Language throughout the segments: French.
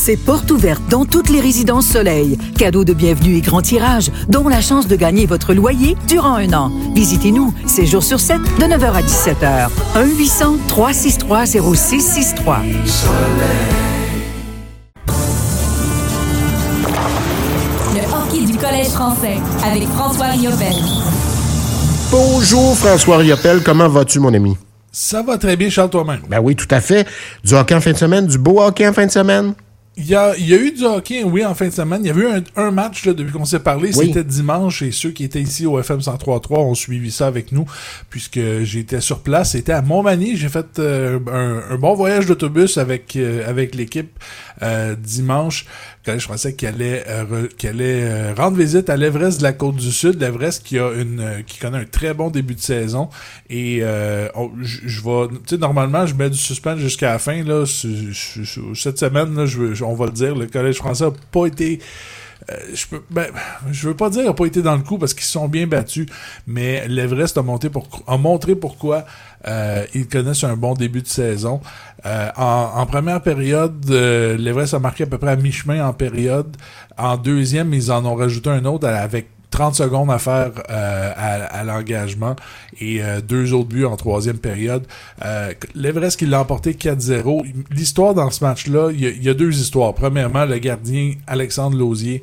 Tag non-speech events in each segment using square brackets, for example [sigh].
c'est porte ouverte dans toutes les résidences Soleil. Cadeau de bienvenue et grand tirage, dont la chance de gagner votre loyer durant un an. Visitez-nous, 7 jours sur 7, de 9h à 17h. 1-800-363-0663. Le hockey du Collège français avec François Riopel. Bonjour François Riopel, comment vas-tu mon ami? Ça va très bien, Charles, toi-même. Ben oui, tout à fait. Du hockey en fin de semaine, du beau hockey en fin de semaine? Il y, a, il y a eu du hockey, oui, en fin de semaine. Il y avait eu un, un match là, depuis qu'on s'est parlé. Oui. C'était dimanche et ceux qui étaient ici au FM 103.3 ont suivi ça avec nous puisque j'étais sur place. C'était à Montmagny. J'ai fait euh, un, un bon voyage d'autobus avec, euh, avec l'équipe euh, dimanche. Quand je pensais qu'elle allait, euh, re- qu'elle allait rendre visite à l'Everest de la Côte-du-Sud. L'Everest qui a une qui connaît un très bon début de saison. Et euh, je vais. Tu sais, normalement, je mets du suspense jusqu'à la fin. Là, Ce- ce- ce- cette semaine, là, je veux- je- on va le dire, le Collège français n'a pas été. euh, je peux ben, je veux pas dire n'a pas été dans le coup parce qu'ils sont bien battus, mais l'Everest a montré pourquoi euh, ils connaissent un bon début de saison. Euh, en, en première période, l'Everest a marqué à peu près à mi-chemin en période. En deuxième, ils en ont rajouté un autre avec 30 secondes à faire euh, à, à l'engagement et euh, deux autres buts en troisième période. Euh, L'Everest qui l'a emporté 4-0. L'histoire dans ce match-là, il y, y a deux histoires. Premièrement, le gardien Alexandre Lausier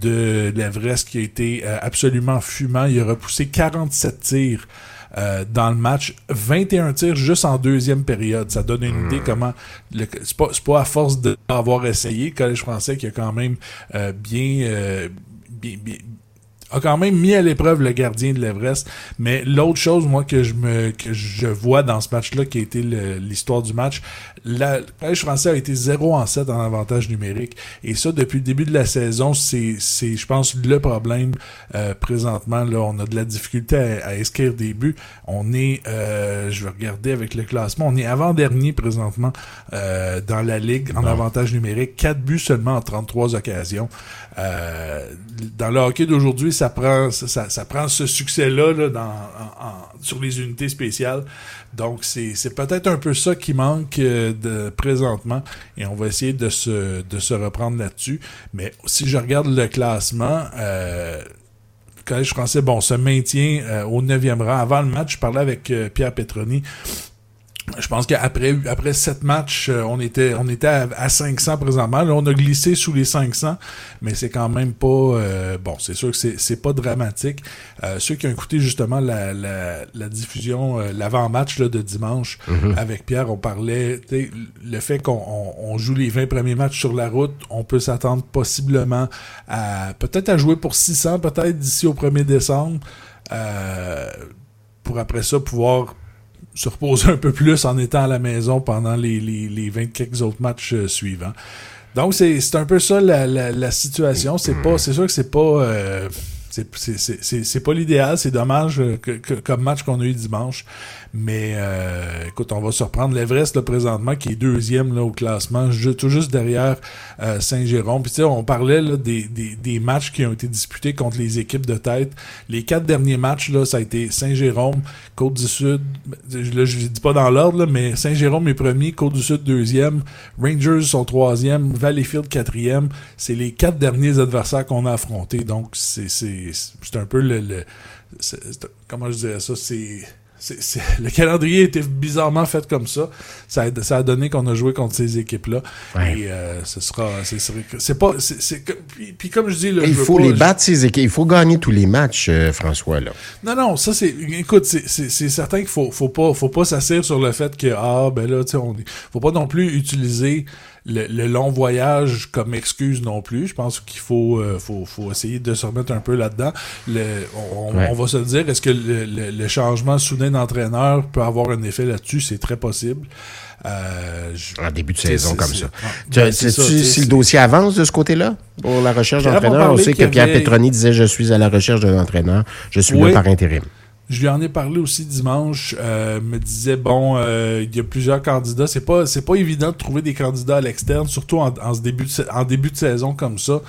de l'Everest qui a été euh, absolument fumant. Il a repoussé 47 tirs. euh, dans le match, 21 tirs juste en deuxième période. Ça donne une idée comment c'est pas, pas à force d'avoir essayé le Collège français qui a quand même euh, bien, euh, bien, bien- a quand même mis à l'épreuve le gardien de l'Everest. Mais l'autre chose, moi, que je me que je vois dans ce match-là, qui a été l'histoire du match, la, le Collège français a été 0 en 7 en avantage numérique. Et ça, depuis le début de la saison, c'est, c'est je pense, le problème euh, présentement. Là, on a de la difficulté à, à inscrire des buts. On est, euh, je vais regarder avec le classement, on est avant-dernier présentement euh, dans la Ligue en avantage numérique. 4 buts seulement en 33 occasions. Euh, dans le hockey d'aujourd'hui, ça prend ça, ça- prend ce succès-là là, dans, en- en- sur les unités spéciales. Donc, c'est c'est peut-être un peu ça qui manque euh, de présentement. Et on va essayer de se, de se reprendre là-dessus. Mais si je regarde le classement, euh, le Collège français, bon, se maintient euh, au 9e rang. Avant le match, je parlais avec euh, Pierre Petroni. Je pense qu'après après sept matchs, euh, on était on était à, à 500 présentement. Là, on a glissé sous les 500, mais c'est quand même pas euh, bon. C'est sûr que c'est c'est pas dramatique. Euh, ceux qui ont écouté justement la, la, la diffusion, euh, l'avant-match de dimanche avec Pierre, on parlait le fait qu'on on, on joue les 20 premiers matchs sur la route, on peut s'attendre possiblement à peut-être à jouer pour 600 peut-être d'ici au 1er décembre. Euh, pour après ça pouvoir se reposer un peu plus en étant à la maison pendant les, les, les 20 quelques autres matchs euh, suivants. Donc, c'est c'est un peu ça la, la, la situation. C'est pas, c'est sûr que c'est pas, euh, c'est- pas l'idéal. C'est dommage euh, que, que- comme match qu'on a eu dimanche. Mais euh, écoute, on va se reprendre l'Everest là, présentement, qui est deuxième là, au classement, ju- tout juste derrière euh, Saint-Jérôme. Puis tu sais, on parlait là, des, des, des matchs qui ont été disputés contre les équipes de tête. Les quatre derniers matchs, là, ça a été Saint-Jérôme, Côte-du-Sud. Là, je ne dis pas dans l'ordre, mais Saint-Jérôme est premier, Côte-du-Sud deuxième, Rangers sont troisième, Valleyfield quatrième. C'est les quatre derniers adversaires qu'on a affrontés. Donc, c'est c'est- un peu le... comment je dirais ça? C'est... [laughs] le calendrier était bizarrement fait comme ça. Ça a, ça a donné qu'on a joué contre ces équipes-là. Ouais. Et euh, ce sera. C'est pas. c'est- puis, puis comme je dis, là, Il je faut les battre, ces équipes. Il faut gagner tous les matchs, euh, François. Là. non, non, ça c'est. Écoute, c'est- certain qu'il faut, faut pas, faut pas s'asseoir sur le fait que ah ben là, tu sais, on faut pas non plus utiliser le, le long voyage comme excuse non plus. Je pense qu'il faut, euh, faut, faut essayer de se remettre un peu là-dedans. Le- On, Ouais. on va se dire, est-ce que le, le- le changement soudain d'entraîneur peut avoir un effet là-dessus? C'est très possible. Euh, je- En début de saison comme ça. ah, Tu- ben, ça, tu sais, si le dossier avance de ce côté-là pour la recherche d'entraîneur? On sait que Pierre Petroni disait Je suis à la recherche d'un entraîneur. Je suis Oui. là par intérim. Je lui en ai parlé aussi dimanche. Euh, me disait bon, euh, il y a plusieurs candidats. C'est pas c'est pas évident de trouver des candidats à l'externe, surtout en, en ce début de, en début de saison comme ça.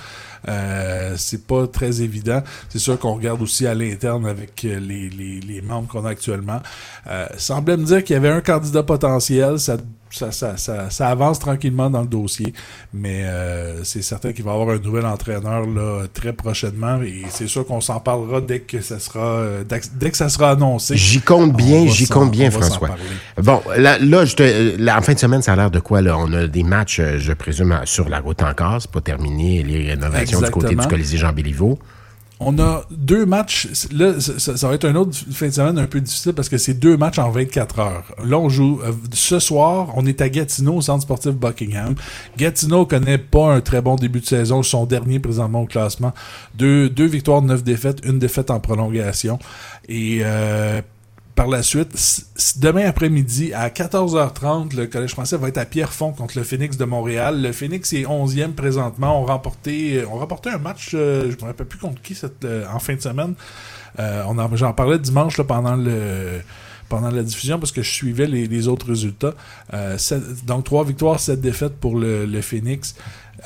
Euh, c'est pas très évident. C'est sûr qu'on regarde aussi à l'interne avec les, les, les membres qu'on a actuellement. Euh, semblait me dire qu'il y avait un candidat potentiel. Ça ça, ça, ça, ça, avance tranquillement dans le dossier, mais euh, c'est certain qu'il va y avoir un nouvel entraîneur là, très prochainement et c'est sûr qu'on s'en parlera dès que ça sera euh, dès que ça sera annoncé. J'y compte bien, j'y compte bien, François. Bon, là, là, je te, en fin de semaine, ça a l'air de quoi là? On a des matchs, euh, je présume, sur la route encore, c'est pas terminé, les rénovations du côté du Colisée Jean Béliveau. On a deux matchs. Là, ça, va être un autre fin de semaine un peu difficile parce que c'est deux matchs en 24 heures. Là, on joue euh, ce soir. On est à Gatineau, au centre sportif Buckingham. Gatineau connaît pas un très bon début de saison. Son dernier présentement au classement. Deux, deux victoires, neuf défaites, une défaite en prolongation. Et euh, par la suite, demain après-midi, à 14h30, le Collège français va être à Pierrefonds contre le Phoenix de Montréal. Le Phoenix est 11e présentement. On remporté, on remporté un match, euh, je ne me rappelle plus contre qui cette, euh, en fin de semaine. Euh, J'en parlais dimanche là, pendant le pendant la diffusion parce que je suivais les, autres résultats. Euh, donc trois victoires, sept défaites pour le, le Phoenix.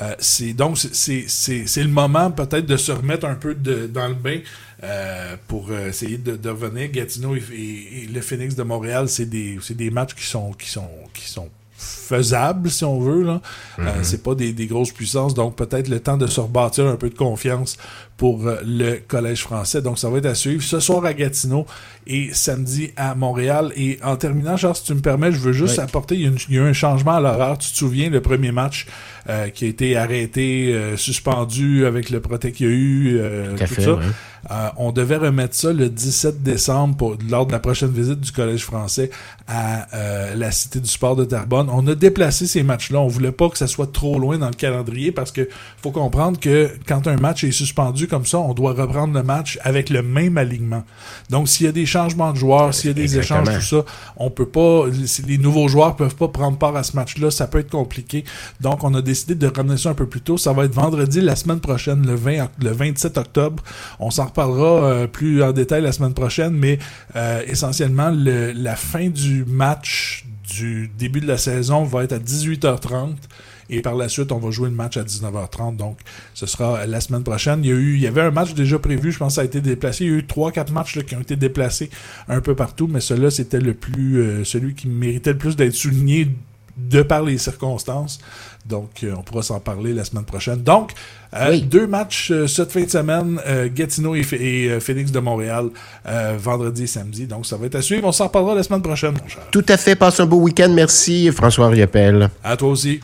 Euh, c'est donc c'est le moment peut-être de se remettre un peu de, dans le bain euh, pour euh, essayer de, de, revenir. Gatineau et, le Phoenix de Montréal, c'est des, des matchs qui sont qui sont qui sont faisables si on veut là. Mm-hmm. c'est pas des, des, grosses puissances, donc peut-être le temps de se rebâtir un peu de confiance pour le collège français. Donc ça va être à suivre ce soir à Gatineau et samedi à Montréal. Et en terminant, Charles, si tu me permets, je veux juste apporter, il y, a un changement à l'horaire. Tu te souviens, le premier match euh, qui a été arrêté, euh, suspendu avec le protect qu'il y a eu, euh, tout ça. on devait remettre ça le 17 décembre pour, lors de la prochaine visite du Collège français à la Cité du Sport de Terrebonne. On a déplacé ces matchs-là. On voulait pas que ça soit trop loin dans le calendrier parce que faut comprendre que quand un match est suspendu comme ça, on doit reprendre le match avec le même alignement. Donc, s'il y a des changement de joueurs, s'il y a des échanges, tout ça, on peut pas, les nouveaux joueurs peuvent pas prendre part à ce match-là, ça peut être compliqué. Donc, on a décidé de ramener ça un peu plus tôt. Ça va être vendredi la semaine prochaine, le 20, le 27 octobre. On s'en reparlera euh, plus en détail la semaine prochaine, mais euh, essentiellement, la fin du match du début de la saison va être à 18h30. Et par la suite, on va jouer le match à 19h30. Donc, ce sera la semaine prochaine. Il y, a eu, il y avait un match déjà prévu. Je pense ça a été déplacé. Il y a eu 3-4 matchs qui ont été déplacés un peu partout. Mais celui-là, c'était le plus, euh, celui qui méritait le plus d'être souligné de par les circonstances. Donc, euh, on pourra s'en parler la semaine prochaine. Donc, euh, deux matchs cette fin de semaine, Gatineau et, Phoenix de Montréal, vendredi et samedi. Donc, ça va être à suivre. On s'en parlera la semaine prochaine, mon cher. Tout à fait. Passe un beau week-end. Merci, François Riopel. À toi aussi.